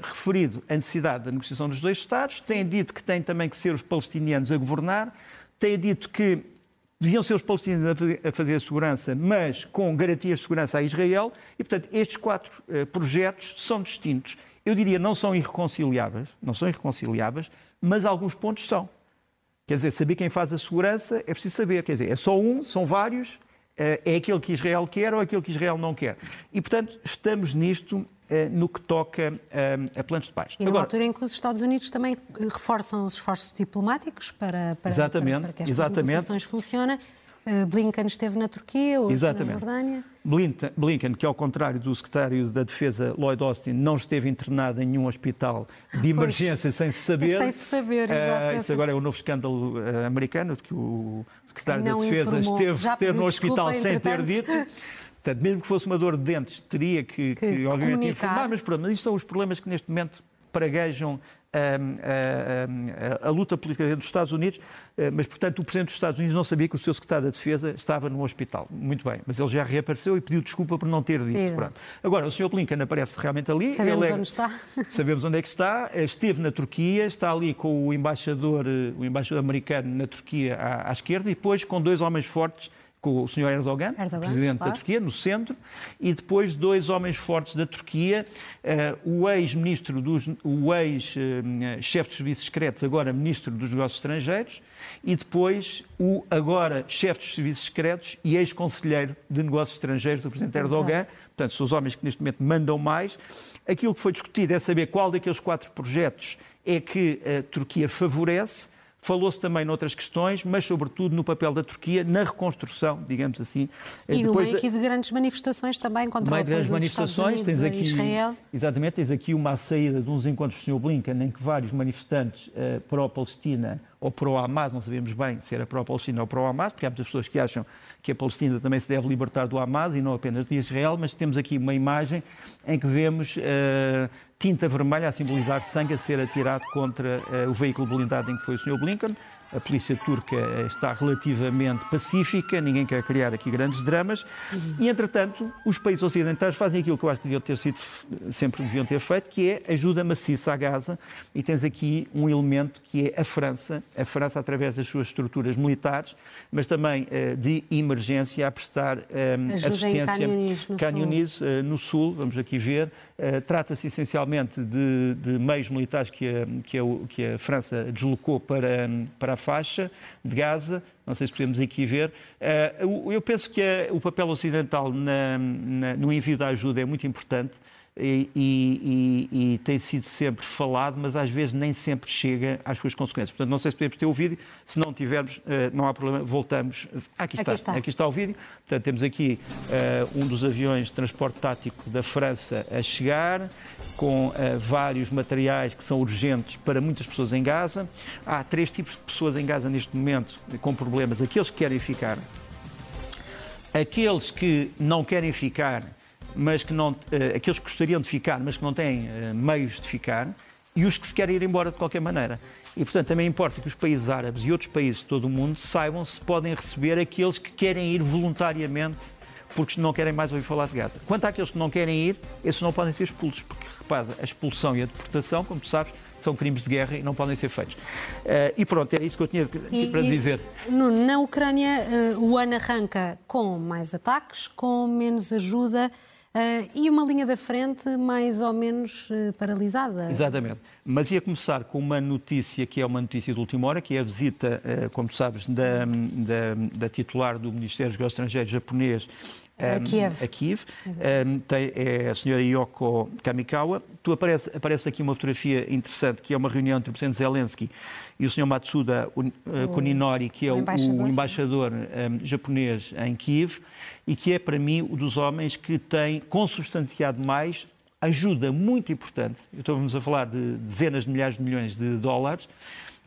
referido a necessidade da negociação dos dois Estados, têm dito que têm também que ser os palestinianos a governar, têm dito que deviam ser os palestinianos a fazer a segurança, mas com garantias de segurança a Israel, e portanto estes quatro uh, projetos são distintos. Eu diria não são irreconciliáveis, não são irreconciliáveis, mas alguns pontos são. Quer dizer, saber quem faz a segurança é preciso saber. Quer dizer, é só um, são vários, eh, é aquilo que Israel quer ou aquilo que Israel não quer. E, portanto, estamos nisto eh, no que toca eh, a planos de paz. E numa altura em que os Estados Unidos também reforçam os esforços diplomáticos para, para, exatamente, para, para que estas exatamente. negociações funcionem. Uh, Blinken esteve na Turquia, hoje Exatamente. na Jordânia. Blinken, que ao contrário do secretário da Defesa Lloyd Austin, não esteve internado em nenhum hospital de emergência pois, sem se saber. Sem se saber, exato. Uh, isso agora é o novo escândalo uh, americano, de que o secretário não da Defesa informou. esteve, esteve no hospital sem ter dito. Portanto, mesmo que fosse uma dor de dentes, teria que, que, que obviamente, informar, mas pronto, mas isto são os problemas que neste momento praguejam a, a, a, a, luta política dos Estados Unidos, eh, mas, portanto, o Presidente dos Estados Unidos não sabia que o seu secretário da Defesa estava no hospital. Muito bem, mas ele já reapareceu e pediu desculpa por não ter dito. Agora, o Sr. Blinken aparece realmente ali. Sabemos é, onde está. Sabemos onde é que está. Esteve na Turquia, está ali com o embaixador, eh, o embaixador americano na Turquia à, à esquerda e depois com dois homens fortes com o Sr. Erdogan, Erdogan presidente claro. da Turquia, no centro, e depois dois homens fortes da Turquia, uh, o ex-ministro dos, o ex-chefe dos serviços secretos, agora ministro dos negócios estrangeiros, e depois o agora chefe dos serviços secretos e ex-conselheiro de negócios estrangeiros do presidente Erdogan. Exato. Portanto, são os homens que neste momento mandam mais. Aquilo que foi discutido é saber qual daqueles quatro projetos é que a Turquia favorece Falou-se também noutras questões, mas sobretudo no papel da Turquia na reconstrução, digamos assim. E no meio aqui de grandes manifestações também contra o apoio grandes manifestações, Estados Unidos tens aqui, Israel. Exatamente, tens aqui uma saída de uns encontros do Sr. Blinken em que vários manifestantes uh, pró-Palestina ou pró-Hamas, não sabemos bem se era pró-Palestina ou pró-Hamas, porque há muitas pessoas que acham que a Palestina também se deve libertar do Hamas e não apenas de Israel, mas temos aqui uma imagem em que vemos uh, tinta vermelha a simbolizar sangue a ser atirado contra uh, o veículo blindado em que foi o Sr. Blinken a polícia turca está relativamente pacífica, ninguém quer criar aqui grandes dramas, e entretanto os países ocidentais fazem aquilo que eu acho que deviam ter sido, sempre deviam ter feito, que é ajuda maciça a Gaza, e tens aqui um elemento que é a França, a França através das suas estruturas militares, mas também uh, de emergência a prestar um, assistência Canyonis, no, uh, no sul, vamos aqui ver, trata-se essencialmente de, de, meios militares que a, que, a, que a França deslocou para, para a faixa de Gaza, não sei se podemos aqui ver. Eh, eu penso que o papel ocidental na, na, no envio da ajuda é muito importante. E, e, e, tem sido sempre falado, mas às vezes nem sempre chega às suas consequências. Portanto, não sei se podemos ter o vídeo, se não tivermos, eh, não há problema, voltamos. Aqui está, aqui está, aqui está o vídeo. Portanto, temos aqui uh, um dos aviões de transporte tático da França a chegar, com uh, vários materiais que são urgentes para muitas pessoas em Gaza. Há três tipos de pessoas em Gaza neste momento com problemas: aqueles que querem ficar, aqueles que não querem ficar mas que não, uh, aqueles que gostariam de ficar, mas que não têm uh, meios de ficar, e os que se querem ir embora de qualquer maneira. E, portanto, também importa que os países árabes e outros países de todo o mundo saibam se podem receber aqueles que querem ir voluntariamente porque não querem mais ouvir falar de Gaza. Quanto àqueles que não querem ir, esses não podem ser expulsos, porque, repara, a expulsão e a deportação, como tu sabes, são crimes de guerra e não podem ser feitos. Uh, e pronto, era isso que eu tinha e, para dizer. No, na Ucrânia, uh, o ano arranca com mais ataques, com menos ajuda. Uh, e uma linha da frente mais ou menos uh, paralisada. Exatamente. Mas ia começar com uma notícia que é uma notícia de última hora, que é a visita, uh, como sabes, da, da, da, titular do Ministério dos Negócios Estrangeiros japonês a Kiev. A Kiev. Um, tem, é a senhora Yoko Kamikawa. Tu aparece, aparece aqui uma fotografia interessante, que é uma reunião entre o presidente Zelensky e o senhor Matsuda Koninori, que é o, o embaixador, o embaixador um, japonês em Kiev e que é, para mim, um dos homens que tem consubstanciado mais ajuda muito importante. Estamos a falar de dezenas de milhares de milhões de dólares,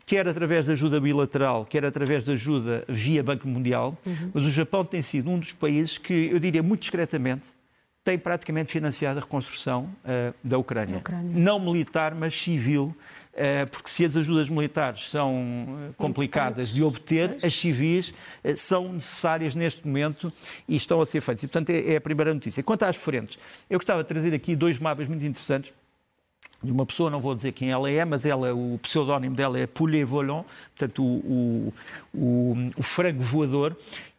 quer através de ajuda bilateral, quer através de ajuda via Banco Mundial. Uhum. Mas o Japão tem sido um dos países que, eu diria muito discretamente, tem praticamente financiado a reconstrução uh, da Ucrânia. Ucrânia. Não militar, mas civil, uh, porque se as ajudas militares são uh, complicadas de obter, as civis são necessárias neste momento e estão a ser feitas. E, portanto, é, é a primeira notícia. Quanto às frentes, eu gostava de trazer aqui dois mapas muito interessantes de uma pessoa, não vou dizer quem ela é, mas ela, o pseudónimo dela é Poulet Volant, portanto, o, o, o, o frango voador,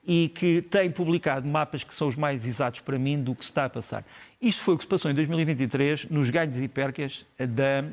e que tem publicado mapas que são os mais exatos para mim do que se está a passar. Isto foi o que se passou em 2023 nos ganhos e percas da,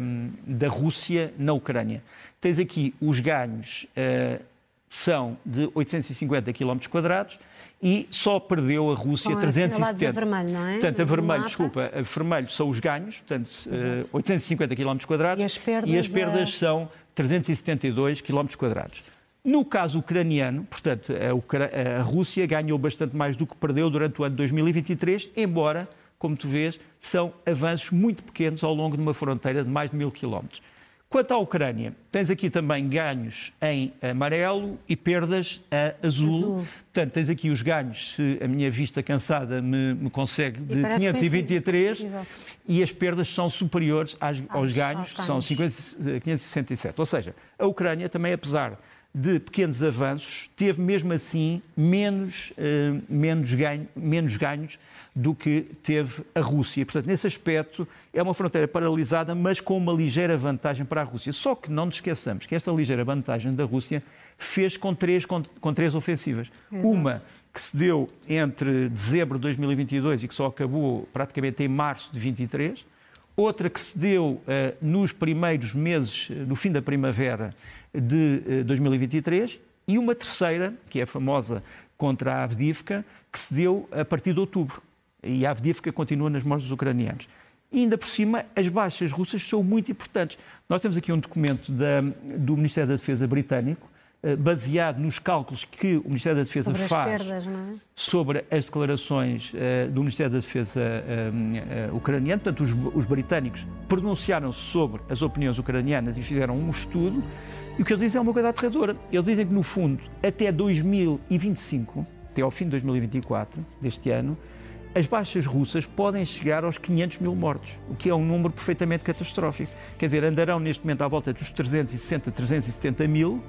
um, da Rússia na Ucrânia. Tens aqui os ganhos uh, são de 850 km quadrados e só perdeu a Rússia Com 370. A vermelho, não é? Portanto, a vermelho, desculpa, a vermelho são os ganhos, portanto, uh, 850 km quadrados e as perdas, e as perdas são 372 km quadrados. No caso ucraniano, portanto, a, a Rússia ganhou bastante mais do que perdeu durante o ano 2023, embora, como tu vês, são avanços muito pequenos ao longo de uma fronteira de mais de mil quilómetros. Quanto à Ucrânia, tens aqui também ganhos em amarelo e perdas a azul. azul. Portanto, tens aqui os ganhos, se a minha vista cansada me, me consegue, de 523 e as perdas são superiores às, aos, aos ganhos, que são 50, 567. Ou seja, a Ucrânia também, apesar de pequenos avanços, teve mesmo assim menos, uh, menos, ganho, menos ganhos do que teve a Rússia. Portanto, nesse aspecto, é uma fronteira paralisada, mas com uma ligeira vantagem para a Rússia. Só que não nos esqueçamos que esta ligeira vantagem da Rússia fez com três, com, com três ofensivas. Exato. Uma que se deu entre dezembro de 2022 e que só acabou praticamente em março de 23. Outra que se deu uh, nos primeiros meses, no fim da primavera de uh, 2023. E uma terceira, que é a famosa contra a Avdivka, que se deu a partir de outubro e a Avdivka continua nas mãos dos ucranianos. E ainda por cima, as baixas russas são muito importantes. Nós temos aqui um documento da, do Ministério da Defesa britânico, eh, baseado nos cálculos que o Ministério da Defesa sobre faz perdas, é? sobre as declarações uh, do Ministério da Defesa uh, ucraniano. Portanto, os, os britânicos pronunciaram-se sobre as opiniões ucranianas e fizeram um estudo. E o que eles dizem é uma coisa aterradora. Eles dizem que, no fundo, até 2025, até ao fim de 2024 deste ano, as baixas russas podem chegar aos 500 mil mortos, o que é um número perfeitamente catastrófico. Quer dizer, andarão neste momento à volta dos 360, 370 mil.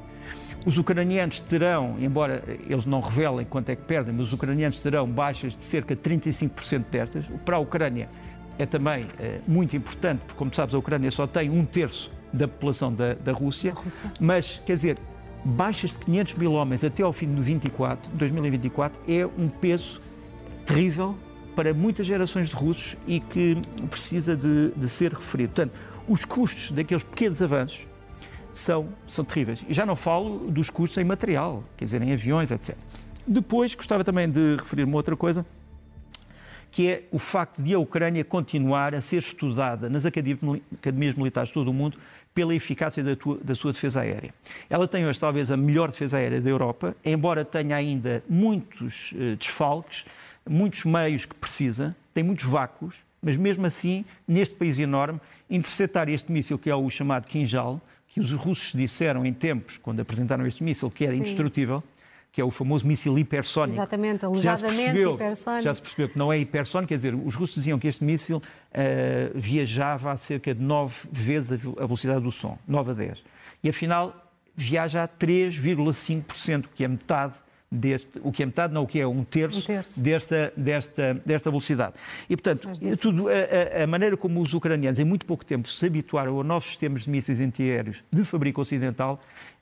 Os ucranianos terão, embora eles não revelem quanto é que perdem, mas os ucranianos terão baixas de cerca de 35% destas. Para a Ucrânia é também é, muito importante, porque, como sabes, a Ucrânia só tem um terço da população da, da Rússia. Rússia. Mas, quer dizer, baixas de 500 mil homens até ao fim de 24, 2024 é um peso terrível para muitas gerações de russos e que precisa de, de ser referido. Portanto, os custos daqueles pequenos avanços são, são terríveis. E já não falo dos custos em material, quer dizer, em aviões, etc. Depois, gostava também de referir uma outra coisa, que é o facto de a Ucrânia continuar a ser estudada nas academias militares de todo o mundo pela eficácia da, tua, da, sua defesa aérea. Ela tem hoje talvez a melhor defesa aérea da Europa, embora tenha ainda muitos uh, desfalques, muitos meios que precisa, tem muitos vácuos, mas mesmo assim, neste país enorme, interceptar este míssil, que é o chamado Kinjal, que os russos disseram em tempos, quando apresentaram este míssil, que era Sim. indestrutível, que é o famoso míssil hipersónico. Exatamente, alegadamente hipersónico. Já se percebeu que não é hipersónico, quer dizer, os russos diziam que este míssil uh, viajava a cerca de 9 vezes a velocidade do som, 9 a 10. E afinal, viaja a 3,5%, que é metade deste, o que é metade, não o que é um terço, um terço. Desta, desta, desta velocidade. E, portanto, tudo, a, a, maneira como os ucranianos, em muito pouco tempo, se habituaram a novos sistemas de mísseis antiaéreos de fabrico ocidental,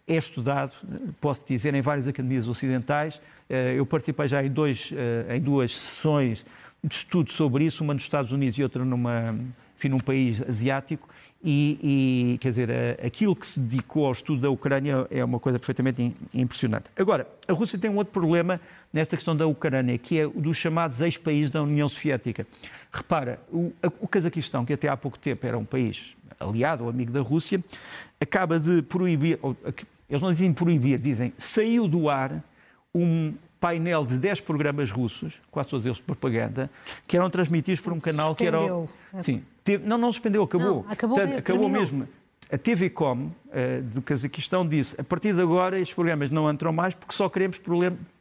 é estudado, posso dizer, em várias academias ocidentais. Eh, eu participei já em, dois, eh, em duas sessões de estudo sobre isso, uma nos Estados Unidos e outra numa, enfim, num país asiático, e, e, quer dizer, aquilo que se dedicou ao estudo da Ucrânia é uma coisa perfeitamente impressionante. Agora, a Rússia tem um outro problema nesta questão da Ucrânia, que é dos chamados ex-países da União Soviética. Repara, o, o Cazaquistão, que até há pouco tempo era um país aliado ou amigo da Rússia, acaba de proibir, eles não dizem proibir, dizem saiu do ar um painel de 10 programas russos, quase todos eles de propaganda, que eram transmitidos por um canal Suspendeu. que era. Sim, teve, não, não suspendeu, acabou. Não, acabou, Portanto, acabou mesmo. A TVCom uh, do Cazaquistão disse: a partir de agora estes programas não entram mais porque só queremos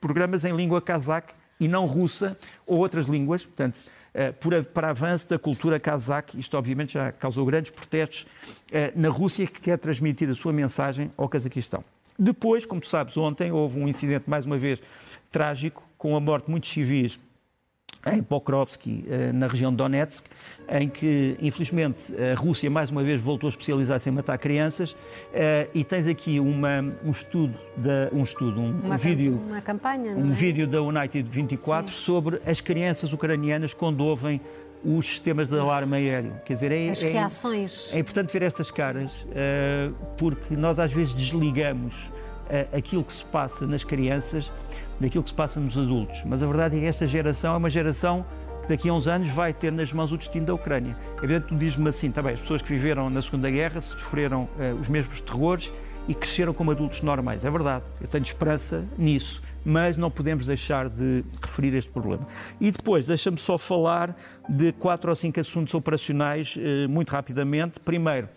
programas em língua cazaque e não russa ou outras línguas. Portanto, por, para avanço da cultura cazaque, isto obviamente já causou grandes protestos uh, na Rússia que quer transmitir a sua mensagem ao Cazaquistão. Depois, como tu sabes, ontem houve um incidente, mais uma vez, trágico, com a morte de muitos civis em Pokrovsky, eh, na região de Donetsk, em que, infelizmente, a Rússia mais uma vez voltou a especializar-se em matar crianças. Eh, e tens aqui uma, um estudo, da, um estudo, um, uma, vídeo, uma campanha, um é? vídeo da United 24 Sim. sobre as crianças ucranianas quando ouvem os sistemas de alarme aéreo. Quer dizer, é, as é, reações. É importante ver estas caras, uh, porque nós às vezes desligamos uh, aquilo que se passa nas crianças daquilo que se passa nos adultos. Mas a verdade é que esta geração é uma geração que daqui a uns anos vai ter nas mãos o destino da Ucrânia. É evidente tu dizes-me assim, também, tá as pessoas que viveram na Segunda Guerra sofreram uh, os mesmos terrores e cresceram como adultos normais. É verdade, eu tenho esperança nisso, mas não podemos deixar de referir este problema. E depois, deixa-me só falar de quatro ou cinco assuntos operacionais eh, muito rapidamente. Primeiro,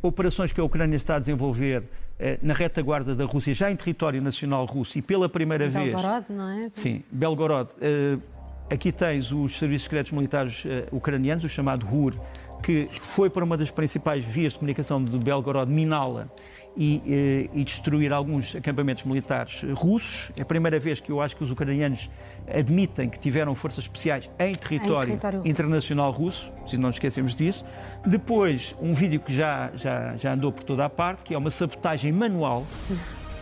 operações que a Ucrânia está a desenvolver eh, na retaguarda da Rússia, já em território nacional russo e pela primeira vez. Belgorod, não é? Sim, Belgorod. Eh, aqui tens os serviços secretos militares ucranianos, o chamado RUR, que foi para uma das principais vias de comunicação de Belgorod, Minala, e, eh, e, destruir alguns acampamentos militares russos. É a primeira vez que eu acho que os ucranianos admitem que tiveram forças especiais em território, em território internacional russo, se não nos esquecemos disso. Depois, um vídeo que já, já, já andou por toda a parte, que é uma sabotagem manual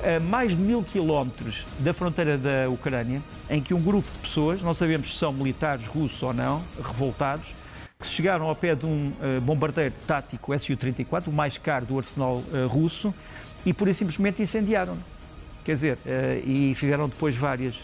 a mais de mil quilómetros da fronteira da Ucrânia, em que um grupo de pessoas, não sabemos se são militares russos ou não, revoltados, que chegaram ao pé de um uh, bombardeiro tático Su-34, o mais caro do arsenal uh, russo, e por isso simplesmente incendiaram. Quer dizer, uh, e fizeram depois várias,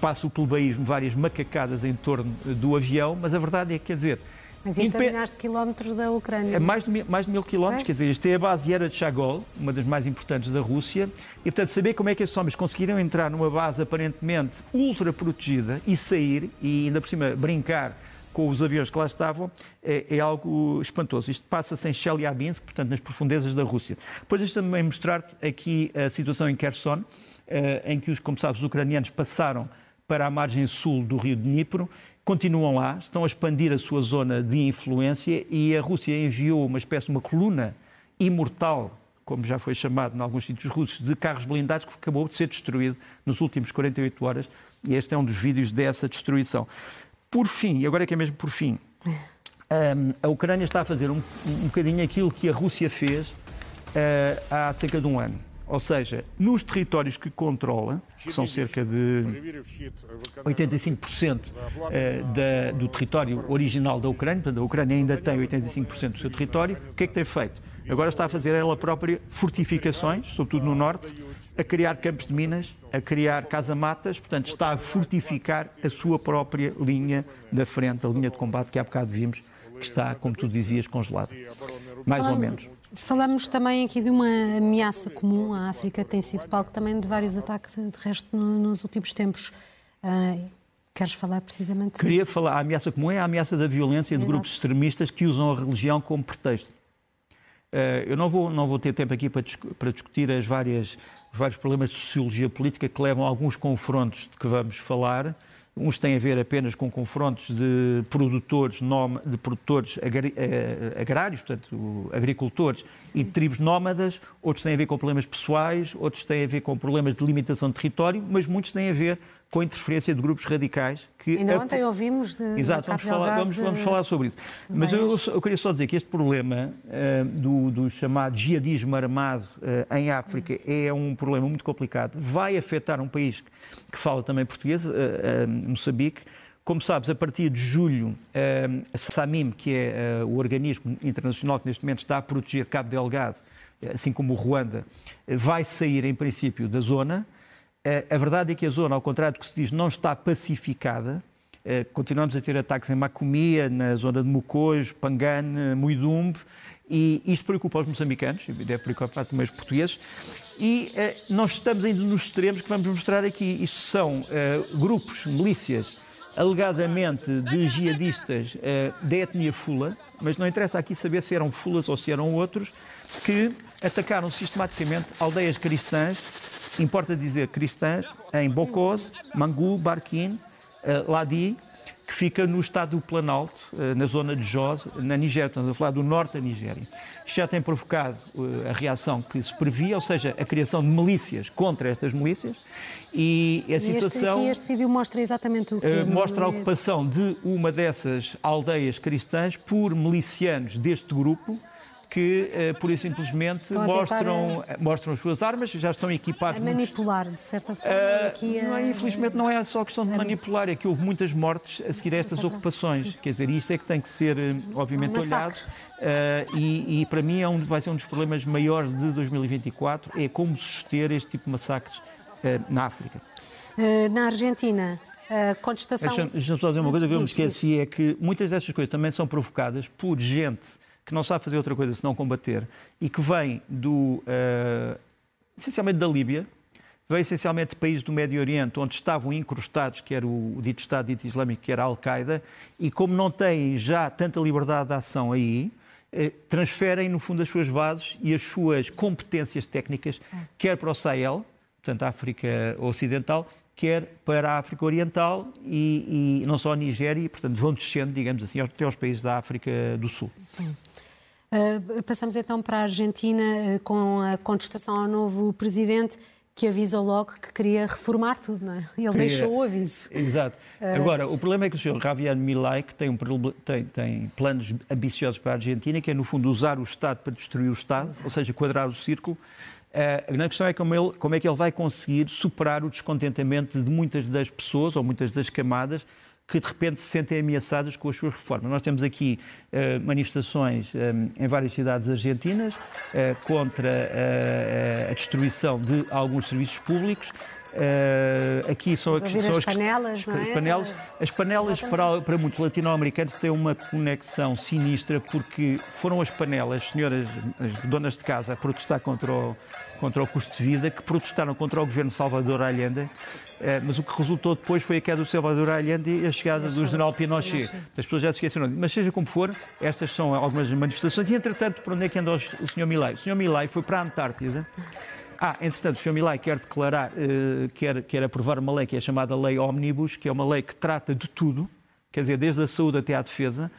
passo o plebeísmo, várias macacadas em torno do avião, mas a verdade é que, quer dizer, mas isto Impe... a milhares de quilómetros da Ucrânia. É mais de mil, mais de mil quilómetros, quer dizer, isto é a base Era de Chagol, uma das mais importantes da Rússia, e portanto saber como é que esses homens conseguiram entrar numa base aparentemente ultra protegida e sair, e ainda por cima brincar com os aviões que lá estavam é, é algo espantoso. Isto passa-se em Chelyabinsk, portanto, nas profundezas da Rússia. Depois deixa também mostrar-te aqui a situação em Kherson, eh, em que, os, como sabes, os ucranianos passaram para a margem sul do rio Dnipro, continuam lá, estão a expandir a sua zona de influência e a Rússia enviou uma espécie de uma coluna imortal como já foi chamado em alguns sítios russos, de carros blindados que acabou de ser destruído nos últimos 48 horas. E este é um dos vídeos dessa destruição. Por fim, e agora é que é mesmo por fim, a Ucrânia está a fazer um, um bocadinho aquilo que a Rússia fez uh, há cerca de um ano. Ou seja, nos territórios que controla, que são cerca de 85% eh, da, do território original da Ucrânia, portanto, a Ucrânia ainda tem 85% do seu território, o que é que tem feito? Agora está a fazer ela própria fortificações, sobretudo no norte, a criar campos de minas, a criar casamatas, portanto está a fortificar a sua própria linha da frente, a linha de combate que há bocado vimos que está, como tu dizias, congelada. Mais ou menos. Falamos também aqui de uma ameaça comum à África, tem sido palco também de vários ataques, de resto, nos últimos tempos. Uh, Queres falar precisamente Queria disso? falar, a ameaça comum é a ameaça da violência de Exato. grupos extremistas que usam a religião como pretexto. Uh, eu não vou, não vou ter tempo aqui para, para discutir as várias, os vários problemas de sociologia política que levam a alguns confrontos de que vamos falar. Uns têm a ver apenas com confrontos de produtores, de produtores eh, agrários, portanto, agricultores Sim. e de tribos nómadas, outros têm a ver com problemas pessoais, outros têm a ver com problemas de limitação de território, mas muitos têm a ver com a interferência de grupos radicais que... Ainda ontem ouvimos de Exato, vamos falar, vamos, vamos falar sobre isso. Mas eu, eu, queria só dizer que este problema uh, do, do, chamado jihadismo armado uh, em África é um problema muito complicado. Vai afetar um país que, que fala também português, uh, Moçambique, como sabes, a partir de julho, a SAMIM, que é o organismo internacional que neste momento está a proteger Cabo Delgado, assim como o Ruanda, vai sair em princípio da zona. A verdade é que a zona, ao contrário do que se diz, não está pacificada. Continuamos a ter ataques em Macomia, na zona de Mocojo, Pangane, Muidumbe, e isto preocupa os moçambicanos, e deve preocupar também os portugueses. E nós estamos ainda nos extremos que vamos mostrar aqui. Isto são grupos, milícias, alegadamente de jihadistas da etnia fula, mas não interessa aqui saber se eram fulas ou se eram outros, que atacaram sistematicamente aldeias cristãs Importa dizer cristãs em Bocose, Mangu, Barquim, uh, Ladi, que fica no estado do Planalto, uh, na zona de Jos, na Nigéria, estamos a falar do norte da Nigéria. Isto já tem provocado uh, a reação que se previa, ou seja, a criação de milícias contra estas milícias, e a situação... E este, este vídeo mostra exatamente o que... mostra a ocupação de uma dessas aldeias cristãs por milicianos deste grupo, que, uh, por isso simplesmente, mostram, a... mostram as suas armas, já estão equipados. A manipular, de certa forma. Uh, não é, infelizmente, não é só questão de manipular, é que houve muitas mortes a seguir a estas ocupações. Sim. Quer dizer, isto é que tem que ser, eh, obviamente, um olhado. Uh, e, e, para mim é um, vai ser um dos problemas maiores de 2024, é como suster este tipo de massacres na África. na Argentina, a contestação. Deixa-me só dizer uma coisa que eu me esqueci: é que muitas destas coisas também são provocadas por gente que não sabe fazer outra coisa senão combater e que vem do uh, essencialmente da Líbia, veio essencialmente de países do Médio Oriente, onde estavam incrustados, que era o, dito Estado dito Islâmico, que era a Al-Qaeda, e como não têm já tanta liberdade de ação aí, eh, transferem, no fundo, as suas bases e as suas competências técnicas, quer para o Sahel, portanto, a África Ocidental, quer para a África Oriental e, e não só a Nigéria, e, portanto, vão descendo, digamos assim, até aos países da África do Sul. Sim. Uh, passamos então para a Argentina uh, com a contestação ao novo presidente que avisou logo que queria reformar tudo, não é? Ele queria... deixou o aviso. Exato. Uh... Agora, o problema é que o senhor Javier Milei, que tem, um, tem, tem, planos ambiciosos para a Argentina, que é, no fundo, usar o Estado para destruir o Estado, Exato. ou seja, quadrar o círculo, a grande questão é como, ele, como é que ele vai conseguir superar o descontentamento de muitas das pessoas ou muitas das camadas que de repente se sentem ameaçadas com as suas reformas. Nós temos aqui uh, manifestações eh, em várias cidades argentinas uh, contra a destruição de alguns serviços públicos. aqui são, são as, as panelas, não é? As panelas, as panelas para, para muitos latino-americanos têm uma conexão sinistra porque foram as panelas, senhoras, as donas de casa, a protestar contra o, contra o custo de vida, que protestaram contra o governo Salvador Allende, eh, mas o que resultou depois foi a queda do Salvador Allende e a chegada do general Pinochet. As pessoas já se esqueceram. Mas seja como for, estas são algumas manifestações. E, entretanto, para onde é que andou o Sr. Milay? O Sr. Milay foi para a Antártida. Ah, entretanto, o Sr. Milay quer declarar, uh, quer, quer aprovar uma lei que é chamada Lei Omnibus, que é uma lei que trata de tudo, quer dizer, desde a saúde até à defesa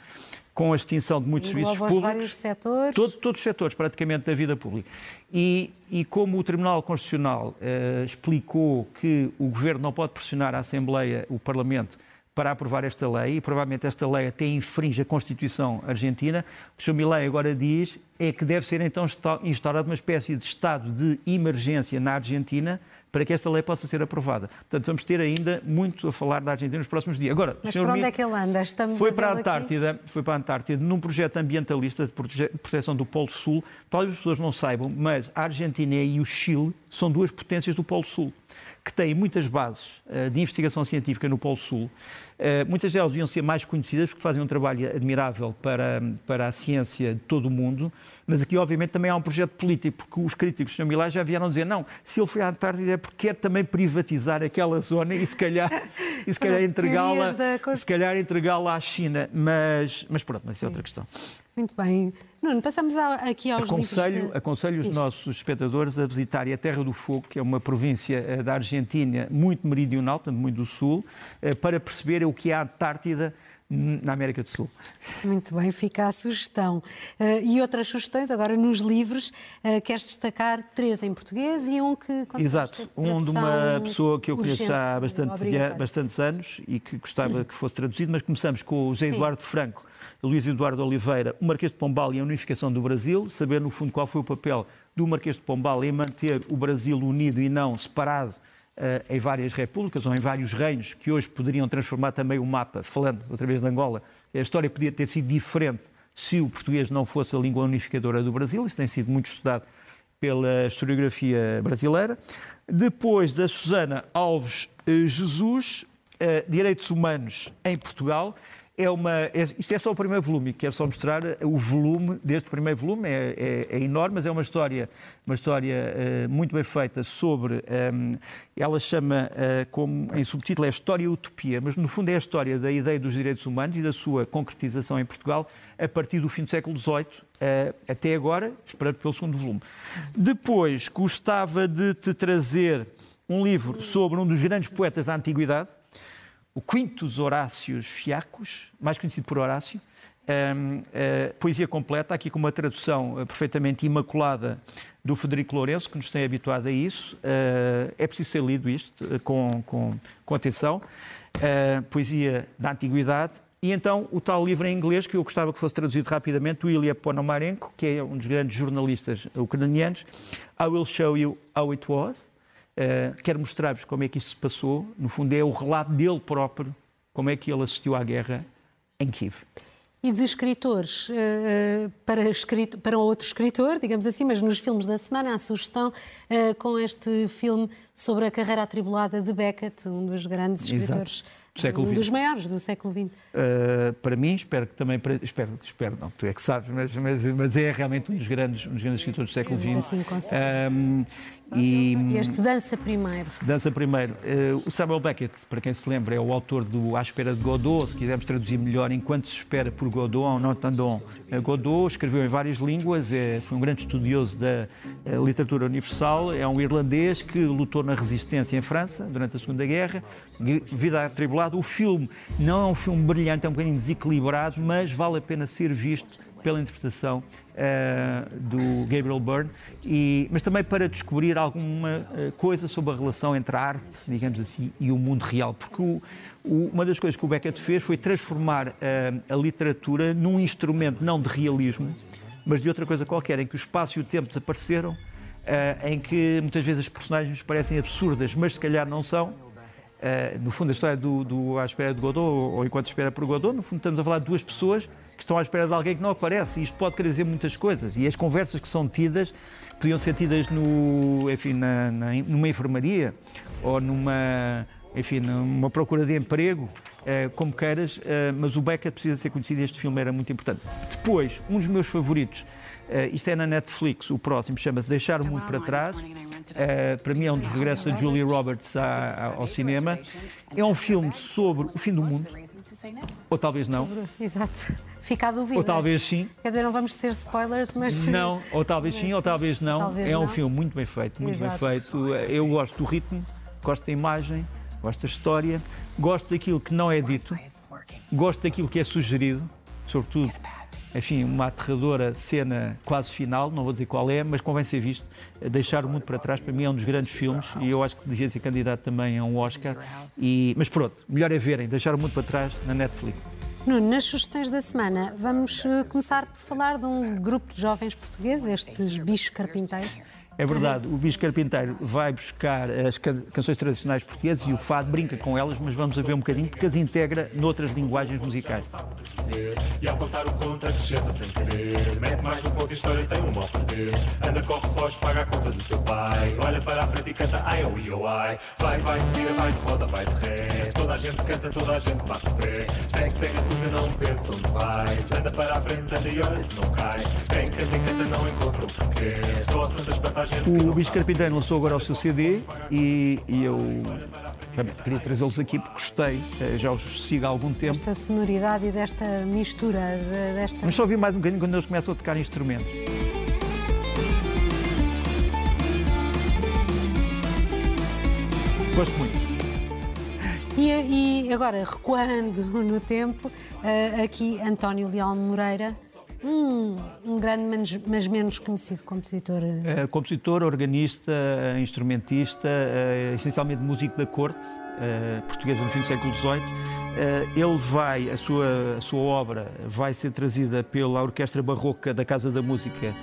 com a extinção de muitos serviços públicos. vários setores. Todo, todos os setores, praticamente, da vida pública. E, e como o Tribunal Constitucional uh, explicou que o Governo não pode pressionar a Assembleia, o Parlamento, para aprovar esta lei, e provavelmente esta lei até infringe a Constituição argentina, o que o Milei agora diz é que deve ser então instaurada uma espécie de estado de emergência na Argentina, para que esta lei possa ser aprovada. Portanto, vamos ter ainda muito a falar da Argentina nos próximos dias. Agora, Mas para onde é que ele anda? Estamos foi, a para a Antártida, aqui? foi para a Antártida num projeto ambientalista de proteção do Polo Sul. Talvez as pessoas não saibam, mas a Argentina e o Chile são duas potências do Polo Sul que têm muitas bases uh, de investigação científica no Polo Sul. Uh, muitas delas deviam ser mais conhecidas porque fazem um trabalho admirável para, para a ciência de todo o mundo, mas aqui, obviamente, também há um projeto político, porque os críticos do Sr. Milá já vieram dizer não, se ele foi à Antártida é porque quer também privatizar aquela zona e se calhar, e se calhar entregá-la se calhar entregá-la à China. Mas, mas pronto, mas isso é outra questão. Muito bem. Nuno, passamos aqui aos aconselho, de... Aconselho os nossos espectadores a visitarem a Terra do Fogo, que é uma província eh, da Argentina muito meridional, portanto muito do sul, eh, para perceberem o que é a Antártida na América do Sul. Muito bem, fica a sugestão. Uh, e outras sugestões, agora nos livros, uh, queres destacar três em português e um que... Exato, um de uma pessoa que eu conheço há bastante, bastantes anos e que gostava que fosse traduzido, mas começamos com o José Eduardo Franco, Luís Eduardo Oliveira, o Marquês de Pombal e a Unificação do Brasil, saber no fundo qual foi o papel do Marquês de Pombal em manter o Brasil unido e não separado em várias repúblicas ou em vários reinos que hoje poderiam transformar também o mapa, falando outra vez de Angola. A história podia ter sido diferente se o português não fosse a língua unificadora do Brasil. Isso tem sido muito estudado pela historiografia brasileira. Depois da Susana Alves eh, Jesus, uh, Direitos Humanos em Portugal é uma. É, isto é só o primeiro volume, quero só mostrar o volume deste primeiro volume, é, é, é enorme, mas é uma história, uma história uh, muito bem feita sobre. Um, ehm, ela chama, uh, como em subtítulo, é História e Utopia, mas no fundo é a história da ideia dos direitos humanos e da sua concretização em Portugal a partir do fim do século XVIII uh, eh, até agora, esperando pelo segundo volume. Depois, gostava de te trazer um livro sobre um dos grandes poetas da Antiguidade o Quintus Horácios Fiacos, mais conhecido por Horácio, um, uh, eh, poesia completa, aqui com uma tradução uh, perfeitamente imaculada do Federico Lourenço, que nos tem habituado a isso. Uh, é preciso ser lido isto com, com, com atenção. poesia da Antiguidade. E então o tal livro em inglês, que eu gostava que fosse traduzido rapidamente, do Ilya Ponomarenko, que é um dos grandes jornalistas ucranianos. I will show you how it was. Uh, quero mostrar-vos como é que isto se passou. No fundo, é o relato dele próprio, como é que ele assistiu à guerra em Kiev. E de escritores uh, para, escrito, para outro escritor, digamos assim, mas nos filmes da semana, a sugestão com este filme sobre a carreira atribulada de Beckett, um dos grandes escritores do século Um XX. dos maiores do século XX. Uh, para mim, espero que também para, espero, espero não, tu é que sabes, mas, mas, mas é realmente um dos grandes, um dos grandes escritores do século XX. assim, com certeza. Um, e Este dança primeiro. dança primeiro. Uh, o Samuel Beckett, para quem se lembra, é o autor do À Espera de Godot, se quisermos traduzir melhor, Enquanto se espera por Godot, en attendant uh, Godot, escreveu em várias línguas, é, foi um grande estudioso da uh, literatura universal, é um irlandês que lutou na resistência em França durante a Segunda Guerra, vida atribulada. O filme não é um filme brilhante, é um bocadinho desequilibrado, mas vale a pena ser visto pela interpretação uh, do Gabriel Byrne, e, mas também para descobrir alguma uh, coisa sobre a relação entre a arte, digamos assim, e o mundo real. Porque o, o, uma das coisas que o Beckett fez foi transformar uh, a literatura num instrumento não de realismo, mas de outra coisa qualquer, em que o espaço e o tempo desapareceram, em que muitas vezes as personagens parecem absurdas, mas se calhar não são. Uh, no fundo, a história do, do À Espera de Godot, ou, ou Enquanto Espera por Godot, no fundo, estamos a falar de duas pessoas que estão à espera de alguém que não aparece. E isto pode querer dizer muitas coisas. E as conversas que são tidas podiam ser tidas no, enfim, na, na, numa enfermaria ou numa, enfim, numa procura de emprego. Uh, como queiras, uh, mas o Beckett precisa ser conhecido e este filme era muito importante. Depois, um dos meus favoritos, isto é na Netflix, o próximo chama-se Deixar o Mundo para Trás. Uh, para mim é um dos regressos da Julia Roberts à, à, ao cinema. É um filme sobre o fim do mundo, ou talvez não. Exato. Fica a dúvida. Ou talvez sim. Quer dizer, não vamos ser spoilers, mas. Não, ou talvez sim, ou talvez não. Talvez é um não. filme muito bem feito, muito Exato. bem feito. Eu gosto do ritmo, gosto da imagem, gosto da história, gosto daquilo que não é dito, gosto daquilo que é sugerido, sobretudo enfim, uma aterradora cena quase final, não vou dizer qual é, mas convém ser visto. Deixar o Mundo para Trás, para mim, é um dos grandes filmes e eu acho que devia ser candidato também a um Oscar. E, mas pronto, melhor é verem, Deixar o Mundo para Trás na Netflix. Nuno, nas sugestões da semana, vamos uh, começar por falar de um grupo de jovens portugueses, estes bichos carpinteiros. É verdade, o Bicho Carpinteiro vai buscar as can canções tradicionais portuguesas e o fado brinca com elas, mas vamos a ver um bocadinho porque as integra noutras linguagens musicais. E ao contar o conto acrescenta sem querer Mete mais um ponto de história e tem um mal perder. Anda, corre, foge, paga a conta do teu pai Olha para a frente e canta ai, oh, io, ai. Vai, vai, vira, vai de roda, vai de ré. Toda a gente canta, toda a gente bate o pé. Segue, segue ruga, não pensa onde vais. Anda para a frente, anda e olha se não cai Quem canta e canta não encontra o porquê Só a santa O sabe. Carpinteiro lançou agora o seu CD e, e eu queria trazê-los aqui porque gostei, eh, já os sigo há algum tempo. Esta sonoridade e desta mistura, de- desta. Mas só vi mais um bocadinho quando eles começam a tocar instrumentos. Gosto muito. E, e agora, recuando no tempo, eh, aqui António Leal Moreira, um, um grande, mas, menos conhecido compositor. Eh, compositor, organista, eh, instrumentista, eh, essencialmente músico da corte, eh, portuguesa no fim do século XVIII. Ele vai, a sua, a sua obra vai ser trazida pela Orquestra Barroca da Casa da Música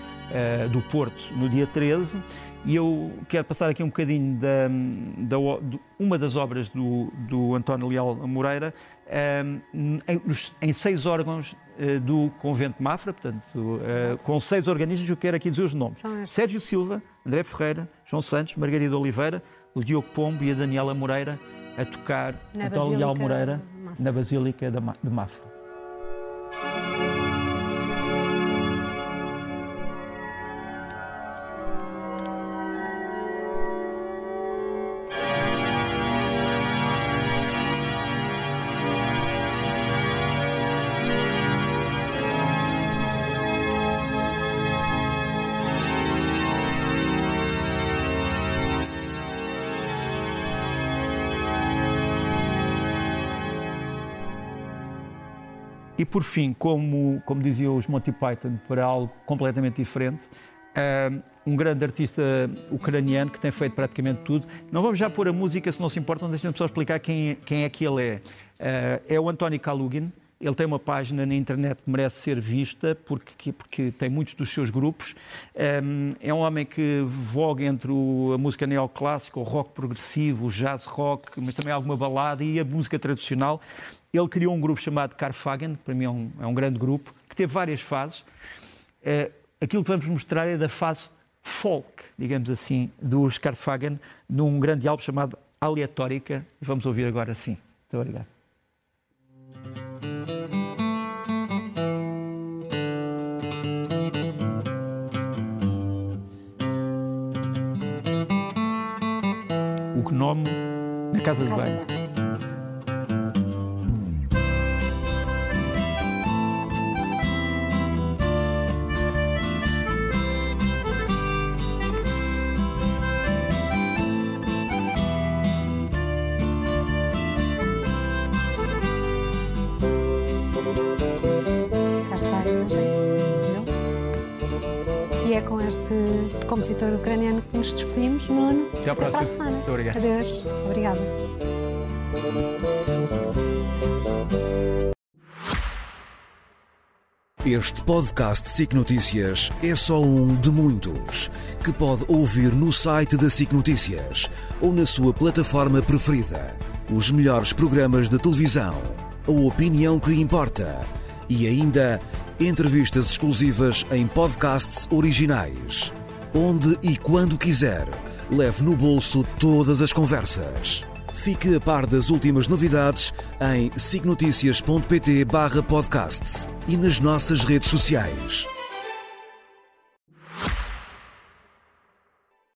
do Porto no dia 13 e eu quero passar aqui um bocadinho da, da de uma das obras do, do António Leal Moreira eh, em, em seis órgãos do Convento Mafra, portanto, eh, com seis organistas, eu quero aqui dizer os nomes. Sérgio Silva, André Ferreira, João Santos, Margarida Oliveira, o Diogo Pombo e a Daniela Moreira a tocar Na António Leal Basílica Moreira na Basílica de Mafra. Por fim, como, como diziam os Monty Python, para algo completamente diferente, ah, um grande artista ucraniano que tem feito praticamente tudo. Não vamos já pôr a música, se não se importam, deixem-me só explicar quem, quem é que ele é. Ah, é o António Kalugin. Ele tem uma página na internet que merece ser vista porque, porque tem muitos dos seus grupos. Um, é um homem que voga entre a música neoclássica, o rock progressivo, o jazz rock, mas também alguma balada e a música tradicional. Ele criou um grupo chamado Carfagen, que para mim é um, é um grande grupo, que teve várias fases. Eh, aquilo que vamos mostrar é da fase folk, digamos assim, dos Carfagen, num grande álbum chamado Aleatórica. Vamos ouvir agora sim. Muito obrigado. O gnome na casa de Casa de banho. É com este compositor ucraniano que nos despedimos, Nuno. Até à para a próxima. semana. Muito obrigado. Adeus. Obrigada. Este podcast SIC Notícias é só um de muitos que pode ouvir no site da SIC Notícias ou na sua plataforma preferida. Os melhores programas de televisão, a opinião que importa e ainda entrevistas exclusivas em podcasts originais. Onde e quando quiser, leve no bolso todas as conversas. Fique a par das últimas novidades em signoticias.pt/podcast e nas nossas redes sociais.